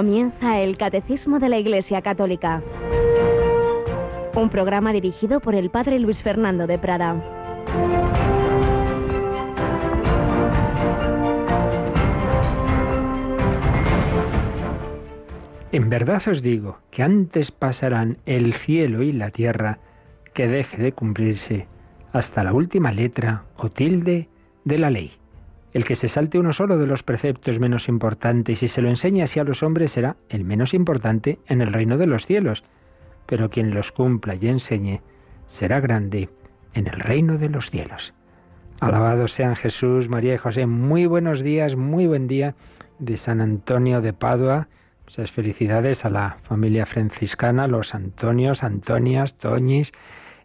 Comienza el Catecismo de la Iglesia Católica, un programa dirigido por el Padre Luis Fernando de Prada. En verdad os digo que antes pasarán el cielo y la tierra que deje de cumplirse hasta la última letra o tilde de la ley. El que se salte uno solo de los preceptos menos importantes y se lo enseñe así a los hombres será el menos importante en el reino de los cielos, pero quien los cumpla y enseñe será grande en el reino de los cielos. Alabados sean Jesús, María y José. Muy buenos días, muy buen día de San Antonio de Padua. Muchas felicidades a la familia franciscana, los Antonios, Antonias, Toñis,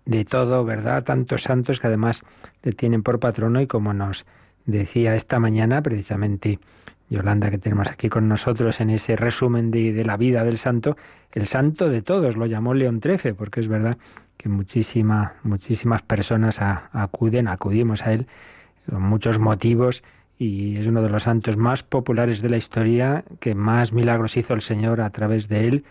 de todo, ¿verdad? Tantos santos que además le tienen por patrono y como nos Decía esta mañana precisamente Yolanda que tenemos aquí con nosotros en ese resumen de, la vida del santo, el santo de todos, lo llamó León XIII, porque es verdad que muchísima, muchísimas personas acuden, acudimos a él con muchos motivos y es uno de los santos más populares de la historia, que más milagros hizo el Señor a través de él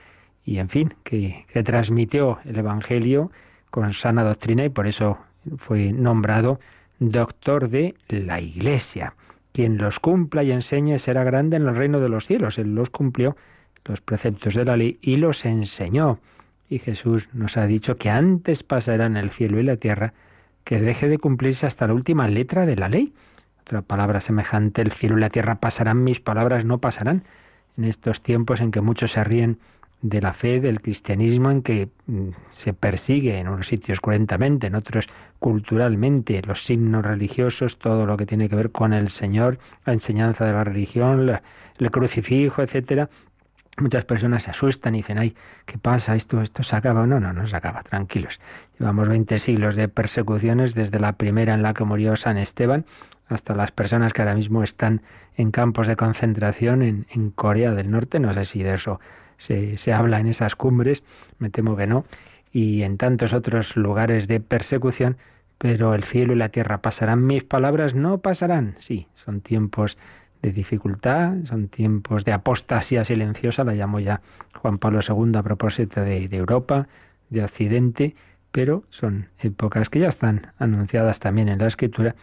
y en fin, que, que transmitió el Evangelio con sana doctrina y por eso fue nombrado doctor de la Iglesia. Quien los cumpla y enseñe será grande en el reino de los cielos. Él los cumplió, los preceptos de la ley, y los enseñó. Y Jesús nos ha dicho que antes pasarán el cielo y la tierra que deje de cumplirse hasta la última letra de la ley. Otra palabra semejante, el cielo y la tierra pasarán, mis palabras no pasarán. En estos tiempos en que muchos se ríen de la fe, del cristianismo, en que mm, se persigue en unos sitios cruentamente, en otros culturalmente, los signos religiosos, todo lo que tiene que ver con el Señor, la enseñanza de la religión, el crucifijo, etcétera. Muchas personas se asustan y dicen, ay, ¿qué pasa? ¿Esto, esto se acaba? No, no, no se acaba, tranquilos. Llevamos 20 siglos de persecuciones, desde la primera en la que murió San Esteban hasta las personas que ahora mismo están en campos de concentración en, en Corea del Norte. No sé si de eso se, se habla en esas cumbres, me temo que no, y en tantos otros lugares de persecución, pero el cielo y la tierra pasarán, mis palabras no pasarán. Sí, son tiempos de dificultad, son tiempos de apostasía silenciosa, la llamó ya Juan Pablo II a propósito de, de Europa, de Occidente, pero son épocas que ya están anunciadas también en la Escritura,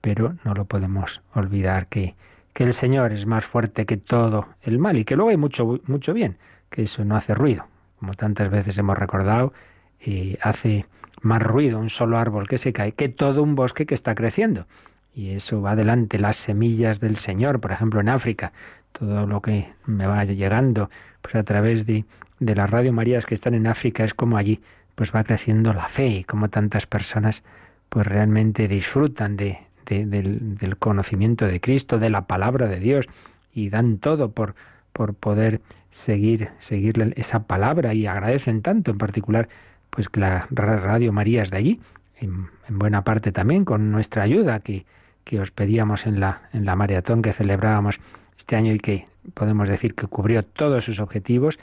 pero no lo podemos olvidar que, que el Señor es más fuerte que todo el mal y que luego hay mucho, mucho bien que eso no hace ruido. Como tantas veces hemos recordado, y hace más ruido un solo árbol que se cae que todo un bosque que está creciendo. Y eso va adelante, las semillas del Señor, por ejemplo, en África, todo lo que me va llegando pues a través de, de las Radio Marías que están en África, es como allí pues va creciendo la fe y como tantas personas pues realmente disfrutan de, del, del, conocimiento de Cristo, de la palabra de Dios y dan todo por, por poder seguir, seguir esa palabra y agradecen tanto en particular pues que la Radio María es de allí, en, buena parte también con nuestra ayuda que, que os pedíamos en la, en la maratón que celebrábamos este año y que podemos decir que cubrió todos sus objetivos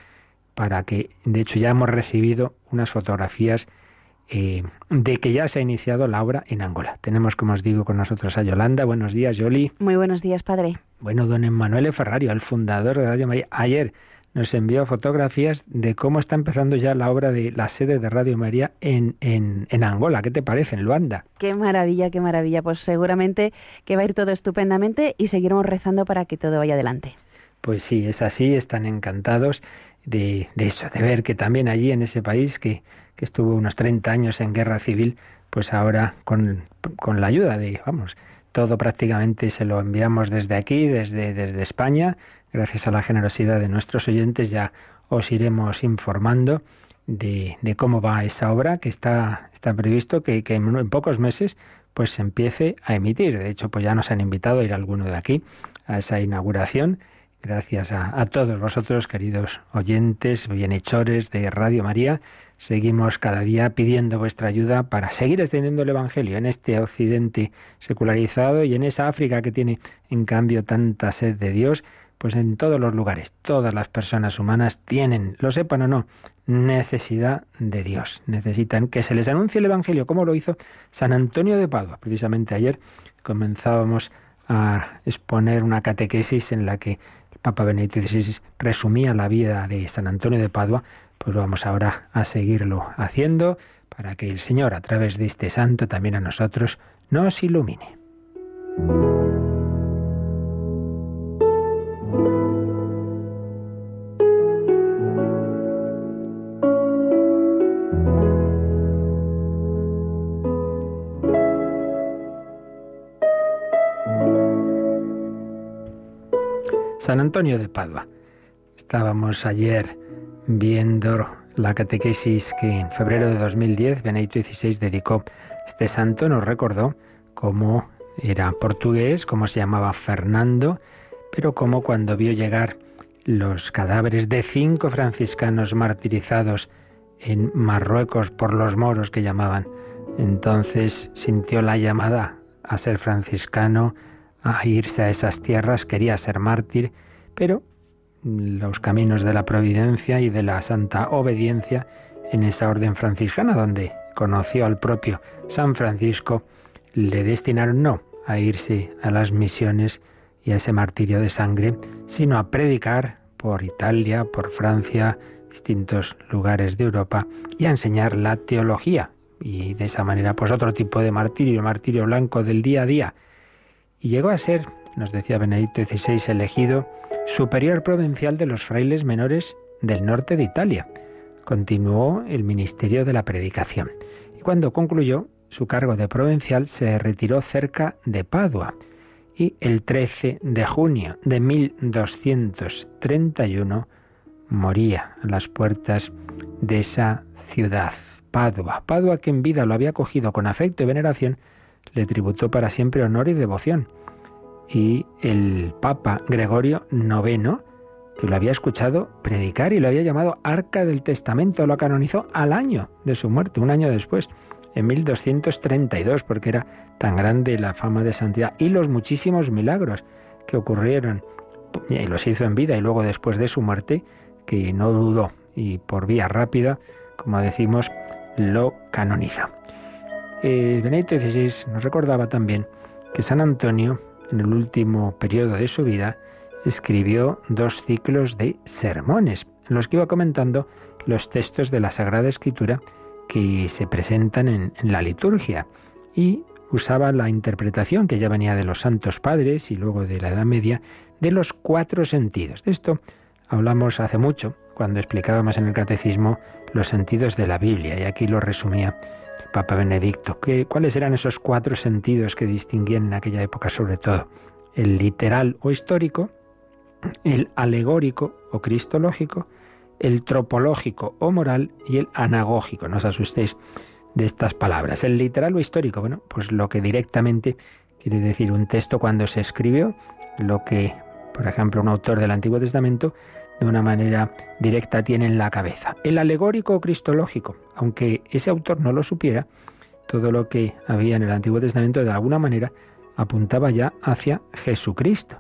para que, de hecho, ya hemos recibido unas fotografías eh, de que ya se ha iniciado la obra en Angola. Tenemos, como os digo, con nosotros a Yolanda. Buenos días, Yoli. Muy buenos días, padre. Bueno, don Emanuele Ferrario, el fundador de Radio María, ayer nos envió fotografías de cómo está empezando ya la obra de la sede de Radio María en, en, en, Angola. ¿Qué te parece, en Luanda? Qué maravilla, qué maravilla. Pues seguramente que va a ir todo estupendamente y seguiremos rezando para que todo vaya adelante. Pues sí, es así, están encantados de, de eso, de ver que también allí en ese país que, que estuvo unos 30 años en guerra civil, pues ahora con, con la ayuda de, vamos, todo prácticamente se lo enviamos desde aquí, desde, desde España, gracias a la generosidad de nuestros oyentes, ya os iremos informando de, cómo va esa obra, que está, está previsto que, que en, pocos meses pues se empiece a emitir. De hecho, pues ya nos han invitado a ir alguno de aquí a esa inauguración. Gracias a, a todos vosotros, queridos oyentes, bienhechores de Radio María. Seguimos cada día pidiendo vuestra ayuda para seguir extendiendo el Evangelio en este occidente secularizado y en esa África que tiene, en cambio, tanta sed de Dios pues en todos los lugares, todas las personas humanas tienen, lo sepan o no, necesidad de Dios. Necesitan que se les anuncie el Evangelio, como lo hizo San Antonio de Padua. Precisamente ayer comenzábamos a exponer una catequesis en la que el Papa Benedicto XVI resumía la vida de San Antonio de Padua, pues vamos ahora a seguirlo haciendo para que el Señor, a través de este santo, también a nosotros, nos ilumine. Antonio de Padua. Estábamos ayer viendo la catequesis que en febrero de 2010 Benedicto XVI dedicó. Este santo nos recordó cómo era portugués, cómo se llamaba Fernando, pero cómo cuando vio llegar los cadáveres de cinco franciscanos martirizados en Marruecos por los moros que llamaban, entonces sintió la llamada a ser franciscano, a irse a esas tierras, quería ser mártir, pero los caminos de la providencia y de la santa obediencia en esa orden franciscana, donde conoció al propio San Francisco, le destinaron no a irse a las misiones y a ese martirio de sangre, sino a predicar por Italia, por Francia, distintos lugares de Europa y a enseñar la teología. Y de esa manera, pues otro tipo de martirio, el martirio blanco del día a día, y llegó a ser, nos decía Benedicto XVI, elegido superior provincial de los frailes menores del norte de Italia. Continuó el ministerio de la predicación y cuando concluyó su cargo de provincial se retiró cerca de Padua y el 13 de junio de 1231 moría a las puertas de esa ciudad, Padua. Padua que en vida lo había acogido con afecto y veneración, le tributó para siempre honor y devoción. Y el Papa Gregorio IX, que lo había escuchado predicar y lo había llamado Arca del Testamento, lo canonizó al año de su muerte, un año después, en 1232, porque era tan grande la fama de santidad y los muchísimos milagros que ocurrieron, y los hizo en vida y luego después de su muerte, que no dudó y por vía rápida, como decimos, lo canoniza. Eh, XVI nos recordaba también que San Antonio, en el último periodo de su vida, escribió dos ciclos de sermones, en los que iba comentando los textos de la Sagrada Escritura que se presentan en, en la liturgia y usaba la interpretación que ya venía de los santos padres y luego de la Edad Media de los cuatro sentidos. De esto hablamos hace mucho cuando explicábamos en el catecismo los sentidos de la Biblia y aquí lo resumía Papa Benedicto. ¿Cuáles eran esos cuatro sentidos que distinguían en aquella época sobre todo? El literal o histórico, el alegórico o cristológico, el tropológico o moral y el anagógico. No os asustéis de estas palabras. El literal o histórico, bueno, pues lo que directamente quiere decir un texto cuando se escribió, lo que, por ejemplo, un autor del Antiguo Testamento de una manera directa tiene en la cabeza. El alegórico o cristológico, aunque ese autor no lo supiera, todo lo que había en el Antiguo Testamento de alguna manera apuntaba ya hacia Jesucristo.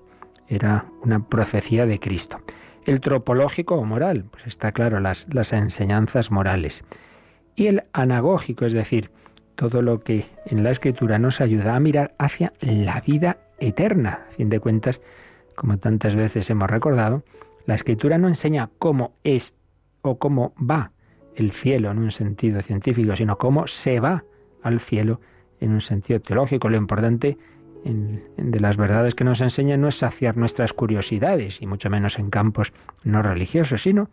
Era una profecía de Cristo. El tropológico o moral, pues está claro, las, las enseñanzas morales. Y el anagógico, es decir, todo lo que en la escritura nos ayuda a mirar hacia la vida eterna. A fin de cuentas, como tantas veces hemos recordado, la escritura no enseña cómo es o cómo va el cielo en un sentido científico, sino cómo se va al cielo en un sentido teológico. Lo importante de las verdades que nos enseña no es saciar nuestras curiosidades, y mucho menos en campos no religiosos, sino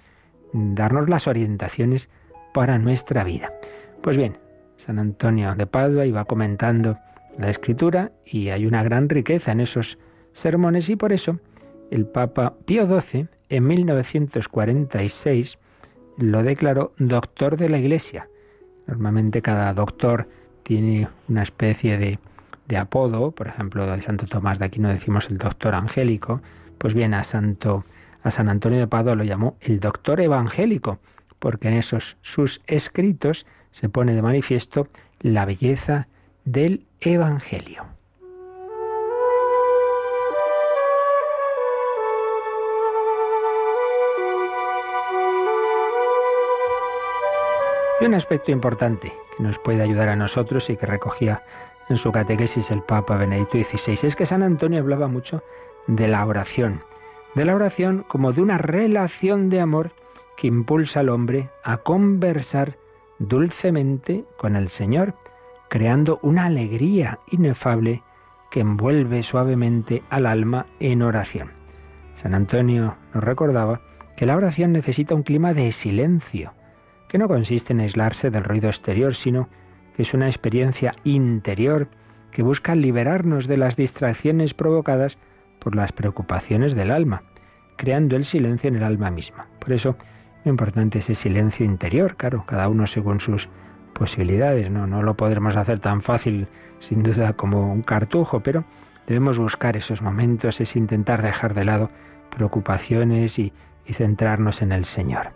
darnos las orientaciones para nuestra vida. Pues bien, San Antonio de Padua iba comentando la escritura y hay una gran riqueza en esos sermones y por eso el Papa Pío XII en 1946 lo declaró doctor de la Iglesia. Normalmente cada doctor tiene una especie de, de apodo, por ejemplo, de Santo Tomás de Aquino decimos el doctor angélico, pues bien a Santo a San Antonio de Padua lo llamó el doctor evangélico, porque en esos sus escritos se pone de manifiesto la belleza del evangelio. Y un aspecto importante que nos puede ayudar a nosotros y que recogía en su catequesis el Papa Benedicto XVI es que San Antonio hablaba mucho de la oración, de la oración como de una relación de amor que impulsa al hombre a conversar dulcemente con el Señor, creando una alegría inefable que envuelve suavemente al alma en oración. San Antonio nos recordaba que la oración necesita un clima de silencio, que no consiste en aislarse del ruido exterior, sino que es una experiencia interior que busca liberarnos de las distracciones provocadas por las preocupaciones del alma, creando el silencio en el alma misma. Por eso, lo importante es ese silencio interior, claro, cada uno según sus posibilidades, no, no lo podremos hacer tan fácil, sin duda, como un cartujo, pero debemos buscar esos momentos, es intentar dejar de lado preocupaciones y, y centrarnos en el Señor.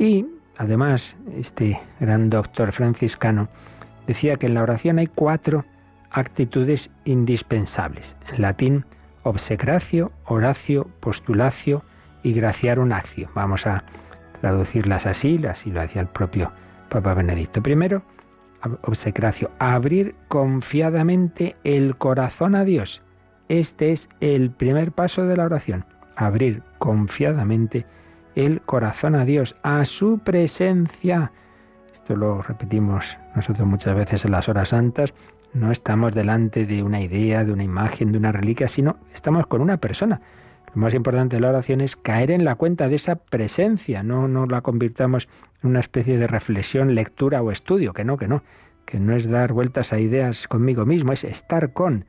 Y además, este gran doctor franciscano decía que en la oración hay cuatro actitudes indispensables. En latín, obsecratio, oratio, postulacio y graciarum actio. Vamos a traducirlas así, así lo hacía el propio Papa Benedicto. Primero, obsecratio, abrir confiadamente el corazón a Dios. Este es el primer paso de la oración, abrir confiadamente el corazón a Dios, a su presencia. Esto lo repetimos nosotros muchas veces en las horas santas. No estamos delante de una idea, de una imagen, de una reliquia, sino estamos con una persona. Lo más importante de la oración es caer en la cuenta de esa presencia, no, no la convirtamos en una especie de reflexión, lectura o estudio, que no, que no, que no es dar vueltas a ideas conmigo mismo, es estar con,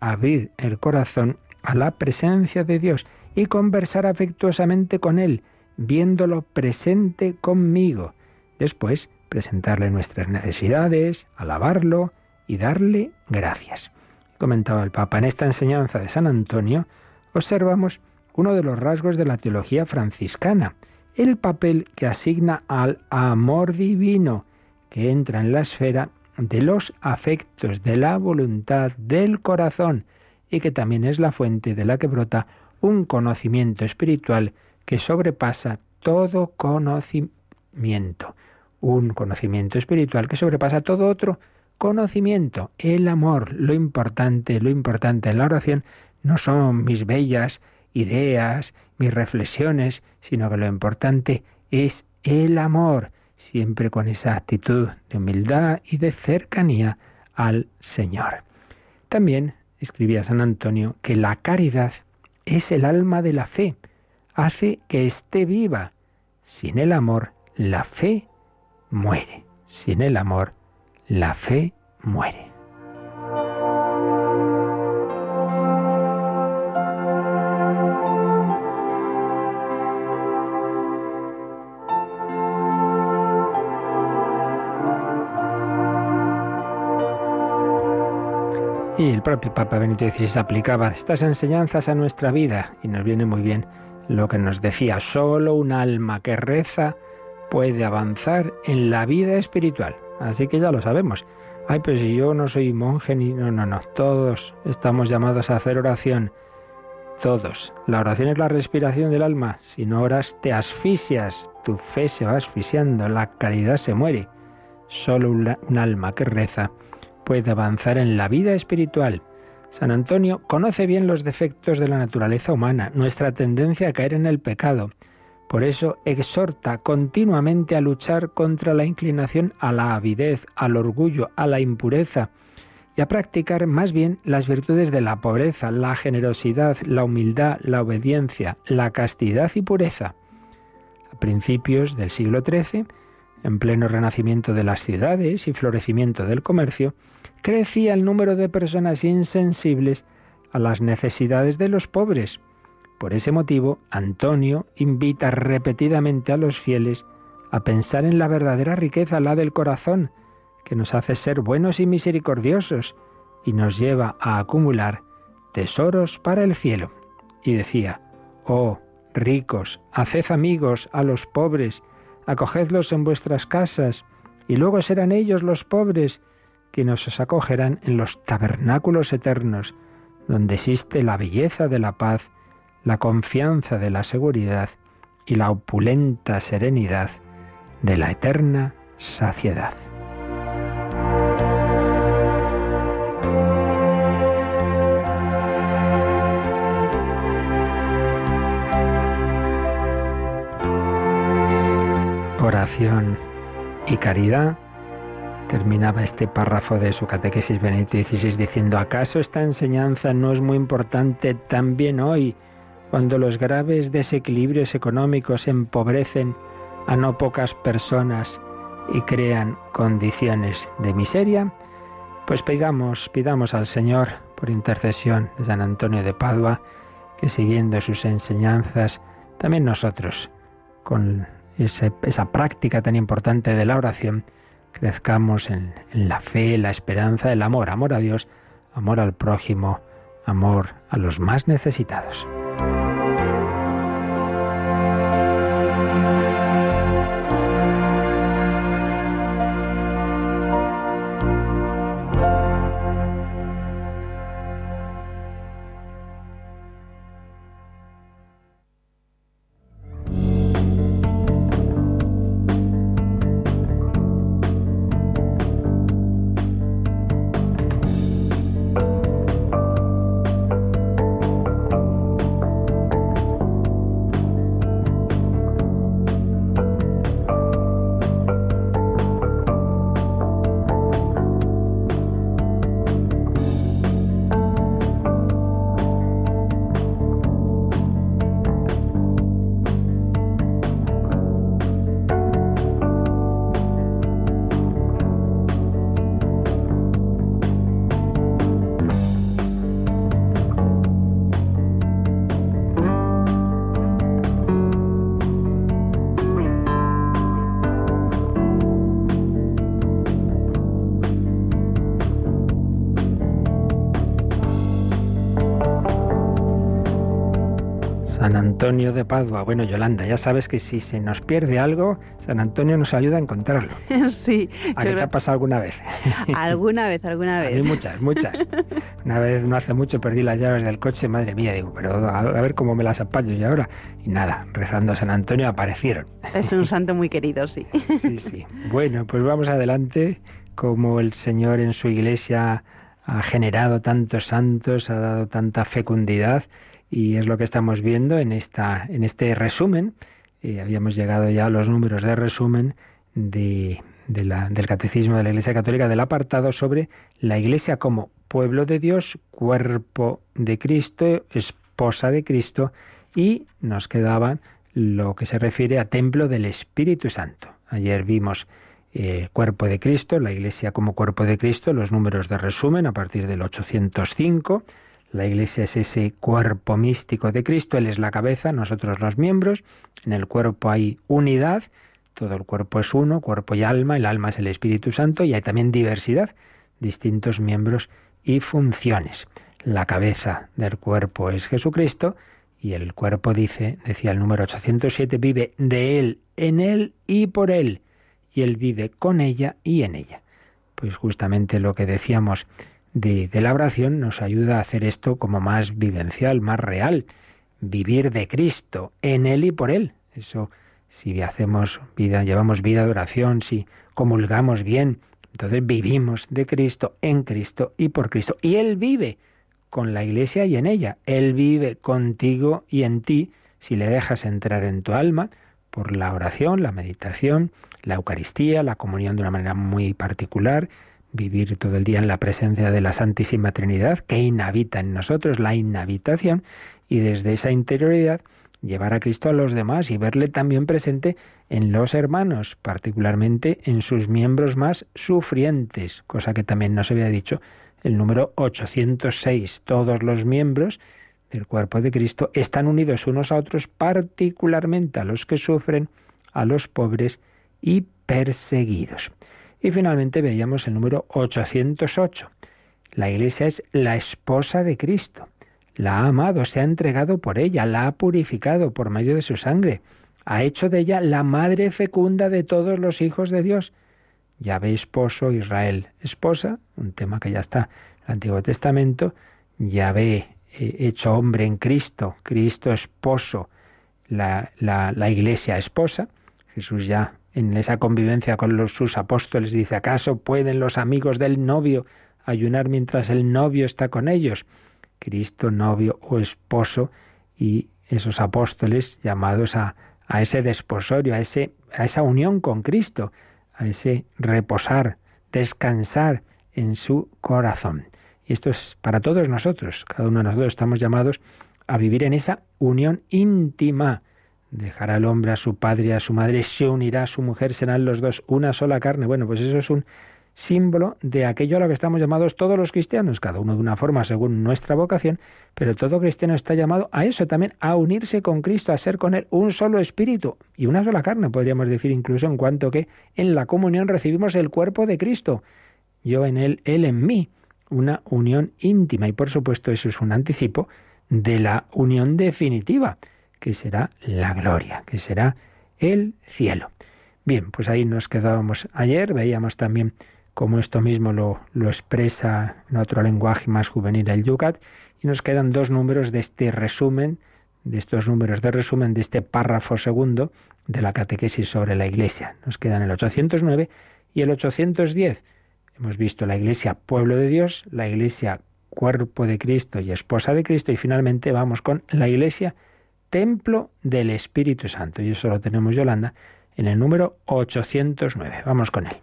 abrir el corazón a la presencia de Dios y conversar afectuosamente con Él, viéndolo presente conmigo. Después, presentarle nuestras necesidades, alabarlo y darle gracias. Comentaba el Papa, en esta enseñanza de San Antonio observamos uno de los rasgos de la teología franciscana, el papel que asigna al amor divino, que entra en la esfera de los afectos, de la voluntad, del corazón, y que también es la fuente de la que brota un conocimiento espiritual que sobrepasa todo conocimiento. Un conocimiento espiritual que sobrepasa todo otro conocimiento. El amor, lo importante, lo importante en la oración no son mis bellas ideas, mis reflexiones, sino que lo importante es el amor, siempre con esa actitud de humildad y de cercanía al Señor. También escribía San Antonio que la caridad es el alma de la fe, hace que esté viva. Sin el amor, la fe muere. Sin el amor, la fe muere. Y el propio Papa Benito XVI aplicaba estas enseñanzas a nuestra vida y nos viene muy bien lo que nos decía, solo un alma que reza puede avanzar en la vida espiritual. Así que ya lo sabemos. Ay, pero si yo no soy monje ni... No, no, no. Todos estamos llamados a hacer oración. Todos. La oración es la respiración del alma. Si no oras, te asfixias. Tu fe se va asfixiando. La caridad se muere. Solo un alma que reza puede avanzar en la vida espiritual. San Antonio conoce bien los defectos de la naturaleza humana, nuestra tendencia a caer en el pecado. Por eso exhorta continuamente a luchar contra la inclinación a la avidez, al orgullo, a la impureza y a practicar más bien las virtudes de la pobreza, la generosidad, la humildad, la obediencia, la castidad y pureza. A principios del siglo XIII, en pleno renacimiento de las ciudades y florecimiento del comercio, crecía el número de personas insensibles a las necesidades de los pobres. Por ese motivo, Antonio invita repetidamente a los fieles a pensar en la verdadera riqueza, la del corazón, que nos hace ser buenos y misericordiosos y nos lleva a acumular tesoros para el cielo. Y decía, Oh, ricos, haced amigos a los pobres, acogedlos en vuestras casas, y luego serán ellos los pobres quienes os acogerán en los tabernáculos eternos, donde existe la belleza de la paz, la confianza de la seguridad y la opulenta serenidad de la eterna saciedad. Y caridad. Terminaba este párrafo de su catequesis Benedicto XVI diciendo, ¿acaso esta enseñanza no es muy importante también hoy, cuando los graves desequilibrios económicos empobrecen a no pocas personas y crean condiciones de miseria? Pues pidamos, pidamos al Señor, por intercesión de San Antonio de Padua, que siguiendo sus enseñanzas, también nosotros, con esa práctica tan importante de la oración, crezcamos en, en la fe, la esperanza, el amor, amor a Dios, amor al prójimo, amor a los más necesitados. Antonio de Padua. Bueno, Yolanda, ya sabes que si se nos pierde algo, San Antonio nos ayuda a encontrarlo. Sí. ¿A qué te ha pasado alguna vez? Alguna vez, alguna vez. A muchas, muchas. Una vez no hace mucho perdí las llaves del coche, madre mía, digo, pero a, ver cómo me las apaño y ahora. Y nada, rezando a San Antonio aparecieron. Es un santo muy querido, sí. Sí, sí. Bueno, pues vamos adelante, como el Señor en su iglesia ha generado tantos santos, ha dado tanta fecundidad y es lo que estamos viendo en, esta, en este resumen. Eh, habíamos llegado ya a los números de resumen de, del Catecismo de la Iglesia Católica del apartado sobre la Iglesia como pueblo de Dios, cuerpo de Cristo, esposa de Cristo y nos quedaba lo que se refiere a templo del Espíritu Santo. Ayer vimos eh, cuerpo de Cristo, la Iglesia como cuerpo de Cristo, los números de resumen a partir del 805 la Iglesia es ese cuerpo místico de Cristo, Él es la cabeza, nosotros los miembros, en el cuerpo hay unidad, todo el cuerpo es uno, cuerpo y alma, el alma es el Espíritu Santo y hay también diversidad, distintos miembros y funciones. La cabeza del cuerpo es Jesucristo y el cuerpo dice, decía el número 807, vive de Él, en Él y por Él, y Él vive con ella y en ella. Pues justamente lo que decíamos de, la oración nos ayuda a hacer esto como más vivencial, más real. Vivir de Cristo, en Él y por Él. Eso, si hacemos vida, llevamos vida de oración, si comulgamos bien, entonces vivimos de Cristo, en Cristo y por Cristo. Y Él vive con la Iglesia y en ella. Él vive contigo y en ti si le dejas entrar en tu alma por la oración, la meditación, la Eucaristía, la comunión de una manera muy particular, vivir todo el día en la presencia de la Santísima Trinidad, que inhabita en nosotros, la inhabitación, y desde esa interioridad llevar a Cristo a los demás y verle también presente en los hermanos, particularmente en sus miembros más sufrientes, cosa que también nos había dicho el número 806. Todos los miembros del cuerpo de Cristo están unidos unos a otros, particularmente a los que sufren, a los pobres y perseguidos. Y finalmente veíamos el número 808. La Iglesia es la esposa de Cristo. La ha amado, se ha entregado por ella, la ha purificado por medio de su sangre. Ha hecho de ella la madre fecunda de todos los hijos de Dios. Yahvé esposo, Israel esposa, un tema que ya está en el Antiguo Testamento. Yahvé eh, hecho hombre en Cristo, Cristo esposo, la, la iglesia esposa. Jesús ya en esa convivencia con los, sus apóstoles, dice, ¿acaso pueden los amigos del novio ayunar mientras el novio está con ellos? Cristo, novio o esposo, y esos apóstoles llamados a, a ese desposorio, a ese a esa unión con Cristo, a ese reposar, descansar en su corazón. Y esto es para todos nosotros. Cada uno de nosotros estamos llamados a vivir en esa unión íntima. Dejará el hombre a su padre y a su madre, se unirá a su mujer, serán los dos una sola carne. Bueno, pues eso es un símbolo de aquello a lo que estamos llamados todos los cristianos, cada uno de una forma según nuestra vocación, pero todo cristiano está llamado a eso también, a unirse con Cristo, a ser con Él un solo espíritu y una sola carne, podríamos decir incluso en cuanto que en la comunión recibimos el cuerpo de Cristo, yo en Él, Él en mí, una unión íntima. Y por supuesto eso es un anticipo de la unión definitiva, que será la gloria, que será el cielo. Bien, pues ahí nos quedábamos ayer, veíamos también como esto mismo lo, lo expresa en otro lenguaje más juvenil el Yucat, y nos quedan dos números de este resumen, de estos números de resumen de este párrafo segundo de la catequesis sobre la Iglesia. Nos quedan el 809 y el 810. Hemos visto la Iglesia pueblo de Dios, la Iglesia cuerpo de Cristo y esposa de Cristo, y finalmente vamos con la Iglesia templo del Espíritu Santo. Y eso lo tenemos, Yolanda, en el número 809. Vamos con él.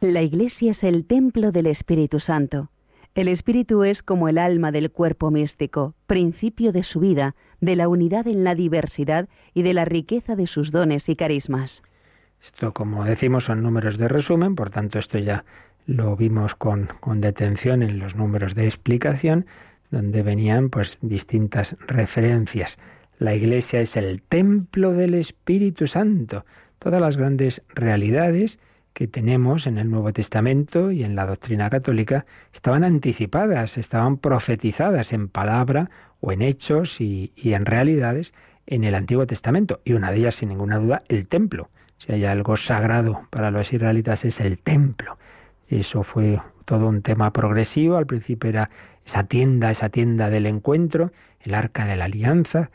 La Iglesia es el templo del Espíritu Santo. El Espíritu es como el alma del cuerpo místico, principio de su vida, de la unidad en la diversidad y de la riqueza de sus dones y carismas. Esto, como decimos, son números de resumen, por tanto esto ya lo vimos con, con detención en los números de explicación, donde venían pues distintas referencias. La Iglesia es el templo del Espíritu Santo. Todas las grandes realidades que tenemos en el Nuevo Testamento y en la doctrina católica estaban anticipadas, estaban profetizadas en palabra o en hechos y, en realidades en el Antiguo Testamento. Y una de ellas, sin ninguna duda, el templo. Si hay algo sagrado para los israelitas es el templo. Eso fue todo un tema progresivo. Al principio era esa tienda, esa tienda del encuentro, el arca de la alianza,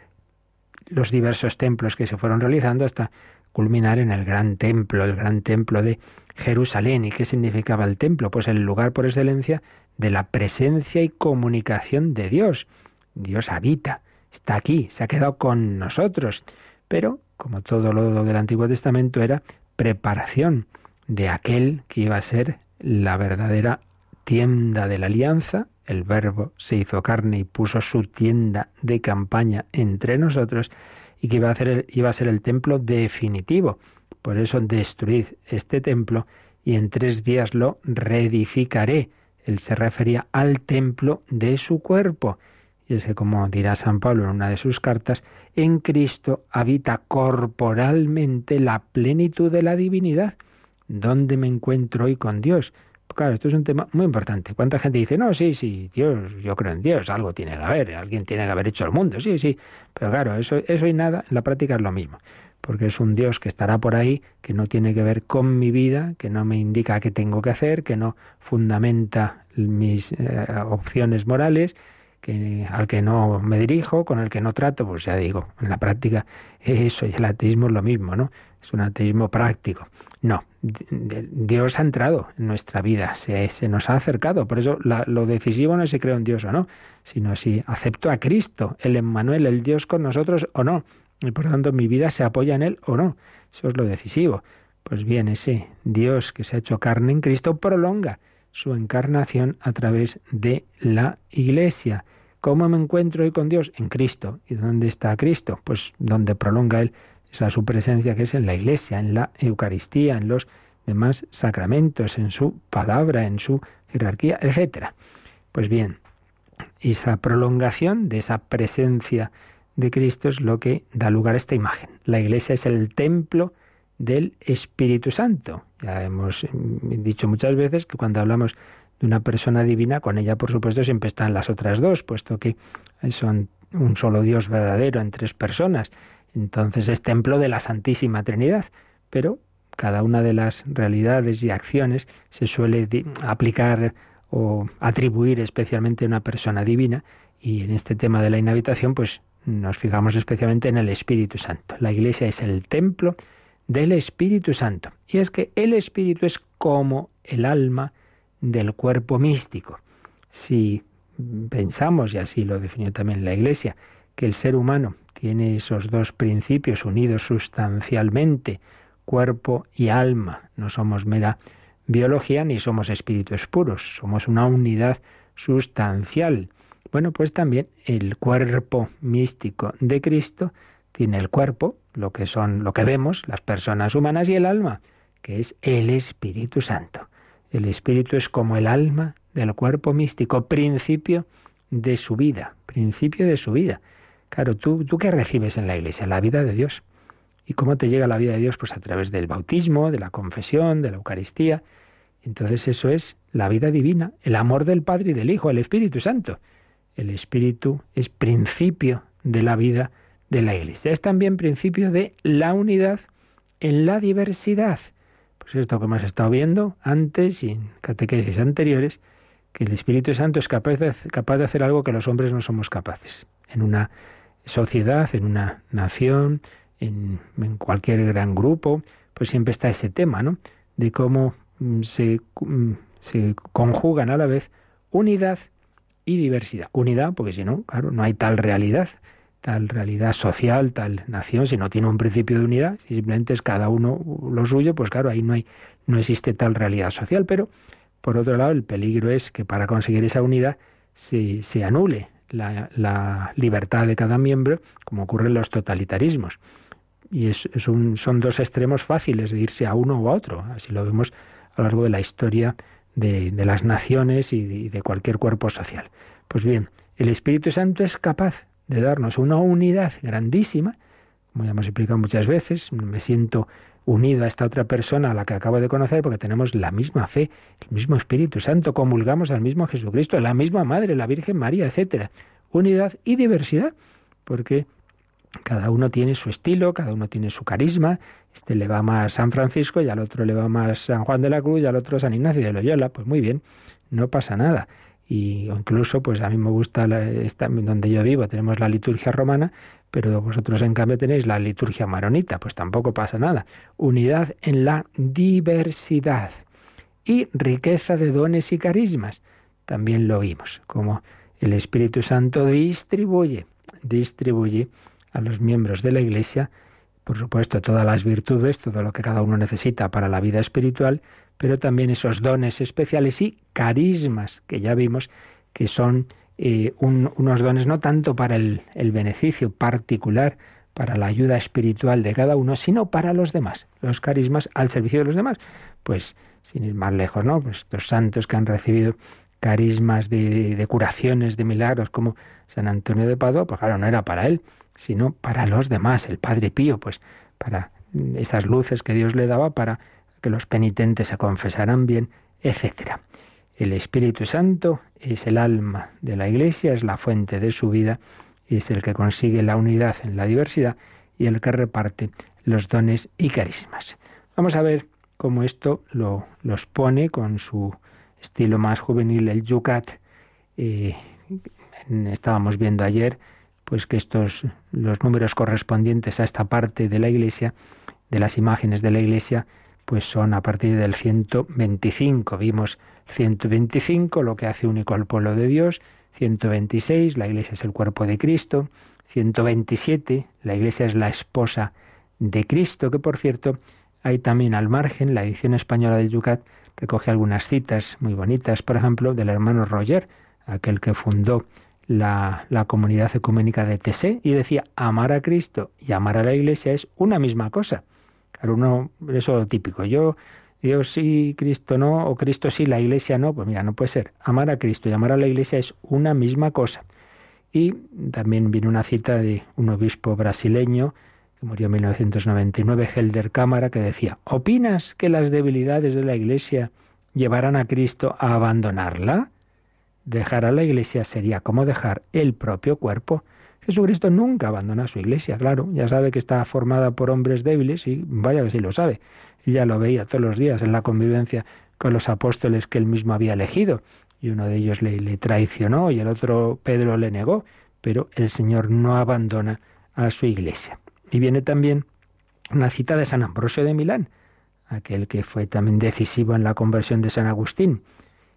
los diversos templos que se fueron realizando hasta culminar en el gran templo, el gran templo de Jerusalén. ¿Y qué significaba el templo? Pues el lugar por excelencia de la presencia y comunicación de Dios. Dios habita, está aquí, se ha quedado con nosotros. Pero, como todo lo del Antiguo Testamento, era preparación de aquel que iba a ser la verdadera tienda de la alianza. El Verbo se hizo carne y puso su tienda de campaña entre nosotros y que iba a, ser el templo definitivo. Por eso destruid este templo y en tres días lo reedificaré. Él se refería al templo de su cuerpo. Y es que, como dirá San Pablo en una de sus cartas, en Cristo habita corporalmente la plenitud de la divinidad. ¿Dónde me encuentro hoy con Dios? Claro, esto es un tema muy importante. ¿Cuánta gente dice, no, sí, sí, Dios, yo creo en Dios, algo tiene que haber, alguien tiene que haber hecho el mundo, sí, sí, pero claro, eso, eso y nada, en la práctica es lo mismo, porque es un Dios que estará por ahí, que no tiene que ver con mi vida, que no me indica qué tengo que hacer, que no fundamenta mis eh, opciones morales, que, al que no me dirijo, con el que no trato, pues ya digo, en la práctica eso y el ateísmo es lo mismo, ¿no? Es un ateísmo práctico. No, Dios ha entrado en nuestra vida, se, se nos ha acercado. Por eso lo decisivo no es si creo en Dios o no, sino si acepto a Cristo, el Emmanuel, el Dios con nosotros o no. Y por tanto mi vida se apoya en Él o no. Eso es lo decisivo. Pues bien, ese Dios que se ha hecho carne en Cristo prolonga su encarnación a través de la Iglesia. ¿Cómo me encuentro hoy con Dios? En Cristo. ¿Y dónde está Cristo? Pues donde prolonga Él esa su presencia que es en la Iglesia, en la Eucaristía, en los demás sacramentos, en su palabra, en su jerarquía, etc. Pues bien, esa prolongación de esa presencia de Cristo es lo que da lugar a esta imagen. La Iglesia es el templo del Espíritu Santo. Ya hemos dicho muchas veces que cuando hablamos de una persona divina, con ella por supuesto siempre están las otras dos, puesto que son un solo Dios verdadero en tres personas. Entonces es templo de la Santísima Trinidad, pero cada una de las realidades y acciones se suele aplicar o atribuir especialmente a una persona divina y en este tema de la inhabitación pues nos fijamos especialmente en el Espíritu Santo. La Iglesia es el templo del Espíritu Santo y es que el Espíritu es como el alma del cuerpo místico. Si pensamos, y así lo definió también la Iglesia, que el ser humano tiene esos dos principios unidos sustancialmente cuerpo y alma. No somos mera biología ni somos espíritus puros, somos una unidad sustancial. Bueno, pues también el cuerpo místico de Cristo tiene el cuerpo, lo que son lo que vemos las personas humanas y el alma, que es el Espíritu Santo. El Espíritu es como el alma del cuerpo místico, principio de su vida, principio de su vida. Claro, ¿tú, ¿tú qué recibes en la iglesia? La vida de Dios. ¿Y cómo te llega la vida de Dios? Pues a través del bautismo, de la confesión, de la Eucaristía. Entonces eso es la vida divina, el amor del Padre y del Hijo, el Espíritu Santo. El Espíritu es principio de la vida de la Iglesia. Es también principio de la unidad en la diversidad. Pues esto que hemos estado viendo antes y en catequesis anteriores, que el Espíritu Santo es capaz de, capaz de hacer algo que los hombres no somos capaces. En una sociedad, en una nación, en, cualquier gran grupo, pues siempre está ese tema, ¿no? De cómo mm, se, mm, se conjugan a la vez unidad y diversidad. Unidad, porque si no, claro, no hay tal realidad, tal realidad social, tal nación, si no tiene un principio de unidad, si simplemente es cada uno lo suyo, pues claro, ahí no hay, no existe tal realidad social. Pero, por otro lado, el peligro es que para conseguir esa unidad se, se anule la, libertad de cada miembro, como ocurre en los totalitarismos. Y es, son dos extremos fáciles de irse a uno o a otro. Así lo vemos a lo largo de la historia de, las naciones y de, cualquier cuerpo social. Pues bien, el Espíritu Santo es capaz de darnos una unidad grandísima, como ya hemos explicado muchas veces, me siento unido a esta otra persona a la que acabo de conocer porque tenemos la misma fe, el mismo Espíritu Santo, comulgamos al mismo Jesucristo, la misma Madre, la Virgen María, etcétera. Unidad y diversidad, porque cada uno tiene su estilo, cada uno tiene su carisma. Este le va más San Francisco y al otro le va más San Juan de la Cruz y al otro San Ignacio de Loyola. Pues muy bien, no pasa nada. Y incluso, pues a mí me gusta esta, donde yo vivo, tenemos la liturgia romana, pero vosotros en cambio tenéis la liturgia maronita, pues tampoco pasa nada. Unidad en la diversidad y riqueza de dones y carismas. También lo vimos, como el Espíritu Santo distribuye, distribuye a los miembros de la Iglesia, por supuesto, todas las virtudes, todo lo que cada uno necesita para la vida espiritual, pero también esos dones especiales y carismas que ya vimos que son eh, unos dones no tanto para el, beneficio particular, para la ayuda espiritual de cada uno, sino para los demás, los carismas al servicio de los demás. Pues, sin ir más lejos, ¿no? Pues estos santos que han recibido carismas de, de, curaciones, de milagros, como San Antonio de Padua, pues claro, no era para él, sino para los demás, el Padre Pío, pues para esas luces que Dios le daba para que los penitentes se confesaran bien, etcétera. El Espíritu Santo es el alma de la Iglesia, es la fuente de su vida, es el que consigue la unidad en la diversidad y el que reparte los dones y carismas. Vamos a ver cómo esto lo, los pone con su estilo más juvenil, el Yucat. Eh, estábamos viendo ayer pues que estos los números correspondientes a esta parte de la Iglesia, de las imágenes de la Iglesia, pues son a partir del 125. Vimos 125, lo que hace único al pueblo de Dios. 126, la iglesia es el cuerpo de Cristo. 127, la iglesia es la esposa de Cristo, que por cierto hay también al margen, la edición española de Yucat recoge algunas citas muy bonitas, por ejemplo, del hermano Roger, aquel que fundó la, la comunidad ecuménica de Tessé, y decía, amar a Cristo y amar a la iglesia es una misma cosa. Claro, uno, eso típico, yo Dios sí, Cristo no, o Cristo sí, la Iglesia no, pues mira, no puede ser. Amar a Cristo y amar a la Iglesia es una misma cosa. Y también viene una cita de un obispo brasileño que murió en 1999, Helder Cámara, que decía, ¿opinas que las debilidades de la Iglesia llevarán a Cristo a abandonarla? Dejar a la Iglesia sería como dejar el propio cuerpo. Jesucristo nunca abandona su Iglesia, claro, ya sabe que está formada por hombres débiles y vaya que sí lo sabe ya lo veía todos los días en la convivencia con los apóstoles que él mismo había elegido. Y uno de ellos le, traicionó y el otro Pedro le negó. Pero el Señor no abandona a su iglesia. Y viene también una cita de San Ambrosio de Milán, aquel que fue también decisivo en la conversión de San Agustín.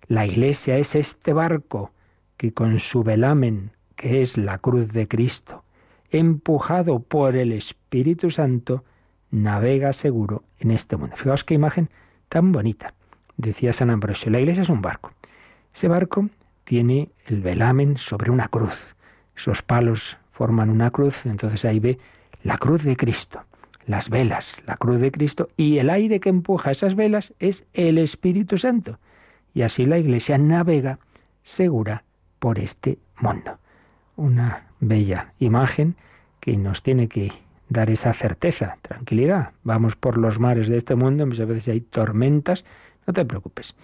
La iglesia es este barco que con su velamen, que es la cruz de Cristo, empujado por el Espíritu Santo, navega seguro en este mundo. Fijaos qué imagen tan bonita. Decía San Ambrosio, la iglesia es un barco. Ese barco tiene el velamen sobre una cruz. Esos palos forman una cruz, entonces ahí ve la cruz de Cristo, las velas, la cruz de Cristo, y el aire que empuja esas velas es el Espíritu Santo. Y así la iglesia navega segura por este mundo. Una bella imagen que nos tiene que dar esa certeza, tranquilidad. Vamos por los mares de este mundo, muchas veces hay tormentas, no te preocupes.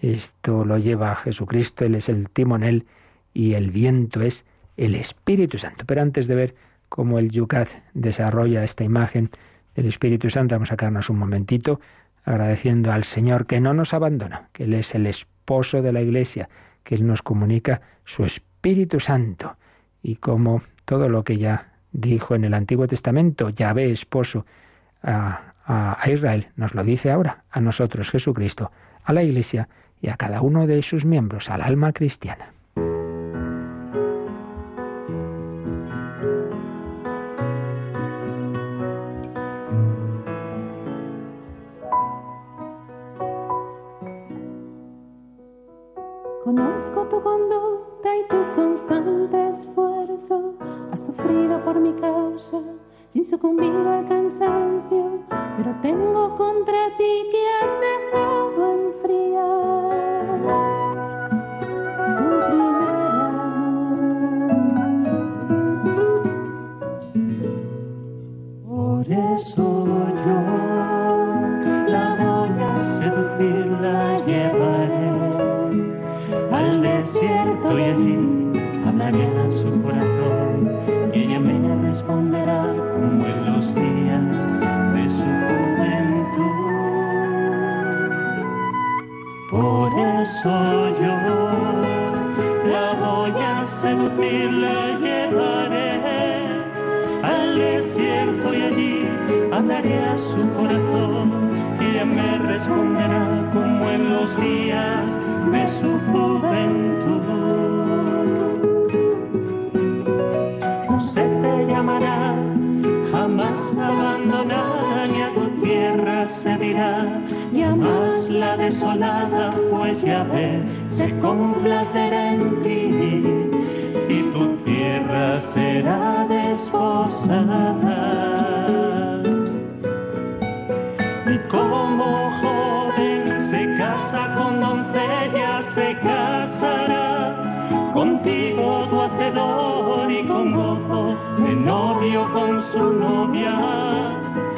Esto lo lleva a Jesucristo, Él es el timonel y el viento es el Espíritu Santo. Pero antes de ver cómo el Yucat desarrolla esta imagen del Espíritu Santo, vamos a quedarnos un momentito agradeciendo al Señor que no nos abandona, que Él es el esposo de la Iglesia, que Él nos comunica su Espíritu Santo y como todo lo que ya dijo en el Antiguo Testamento, Yahvé esposo a, a Israel, nos lo dice ahora a nosotros Jesucristo, a la Iglesia y a cada uno de sus miembros, al alma cristiana. Conozco tu conducta y tu constante esfuerzo. Sufrido por mi causa sin sucumbir al cansancio, pero tengo contra ti que has dejado enfriar. Por eso yo la voy a seducir, la llevaré al desierto y allí hablaré su corazón responderá como en los días de su juventud. Por eso yo la voy a seducir, la llevaré al desierto y allí hablaré a su corazón y ella me responderá como en los días de su juventud. Abandonada, ni a tu tierra se dirá, jamás la desolada, pues ya ves, se complacerá en ti, y tu tierra será desposada. Contigo tu hacedor y con gozo de novio con su novia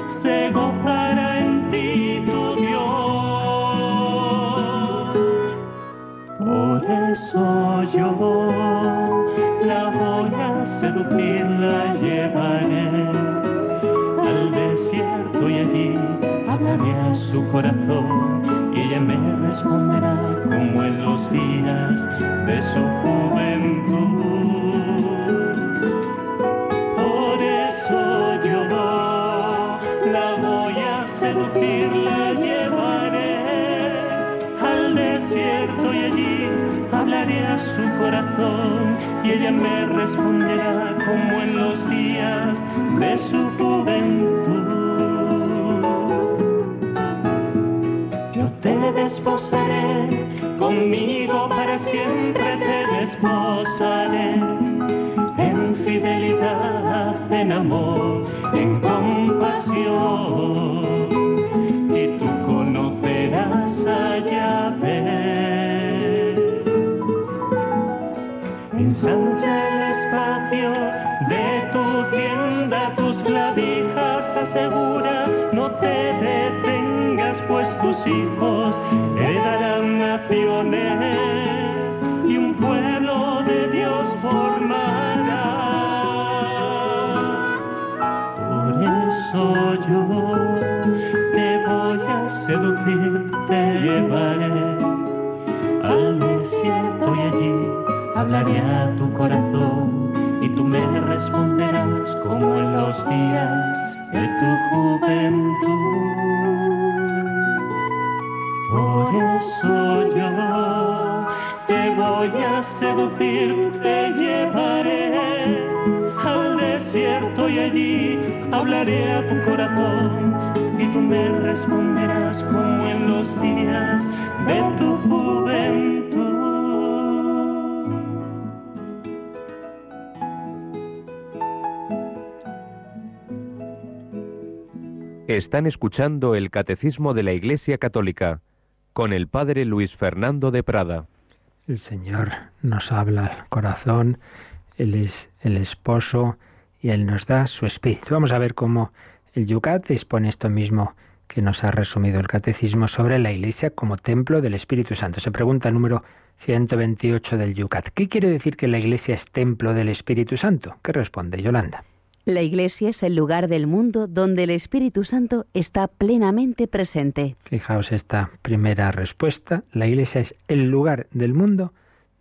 se gozará en ti tu Dios. Por eso yo la voy a seducir, la llevaré al desierto y allí hablaré a su corazón y ella me responderá como en los días de su seducir, la llevaré al desierto y allí hablaré a su corazón y ella me responderá como en los días de su juventud. Yo te desposaré, conmigo para siempre te desposaré. En fidelidad, en amor, en compasión. Conocerás a Yahvé. Ensancha el espacio de tu tienda, tus clavijas asegura, no te detengas, pues tus hijos heredarán naciones y un pueblo de Dios formará. Por eso yo te voy a seducir, te llevaré al desierto y allí hablaré a tu corazón y tú me responderás como en los días de tu juventud. Por eso yo te voy a seducir, te llevaré al desierto y allí hablaré a tu corazón y tú me responderás como en los días de tu juventud. Están escuchando el Catecismo de la Iglesia Católica con el Padre Luis Fernando de Prada. El Señor nos habla al corazón, Él es el esposo y Él nos da su espíritu. Vamos a ver cómo el Yucat expone esto mismo que nos ha resumido el Catecismo sobre la Iglesia como templo del Espíritu Santo. Se pregunta el número 128 del Yucat. ¿Qué quiere decir que la Iglesia es templo del Espíritu Santo? ¿Qué responde Yolanda? La Iglesia es el lugar del mundo donde el Espíritu Santo está plenamente presente. Fijaos esta primera respuesta. La Iglesia es el lugar del mundo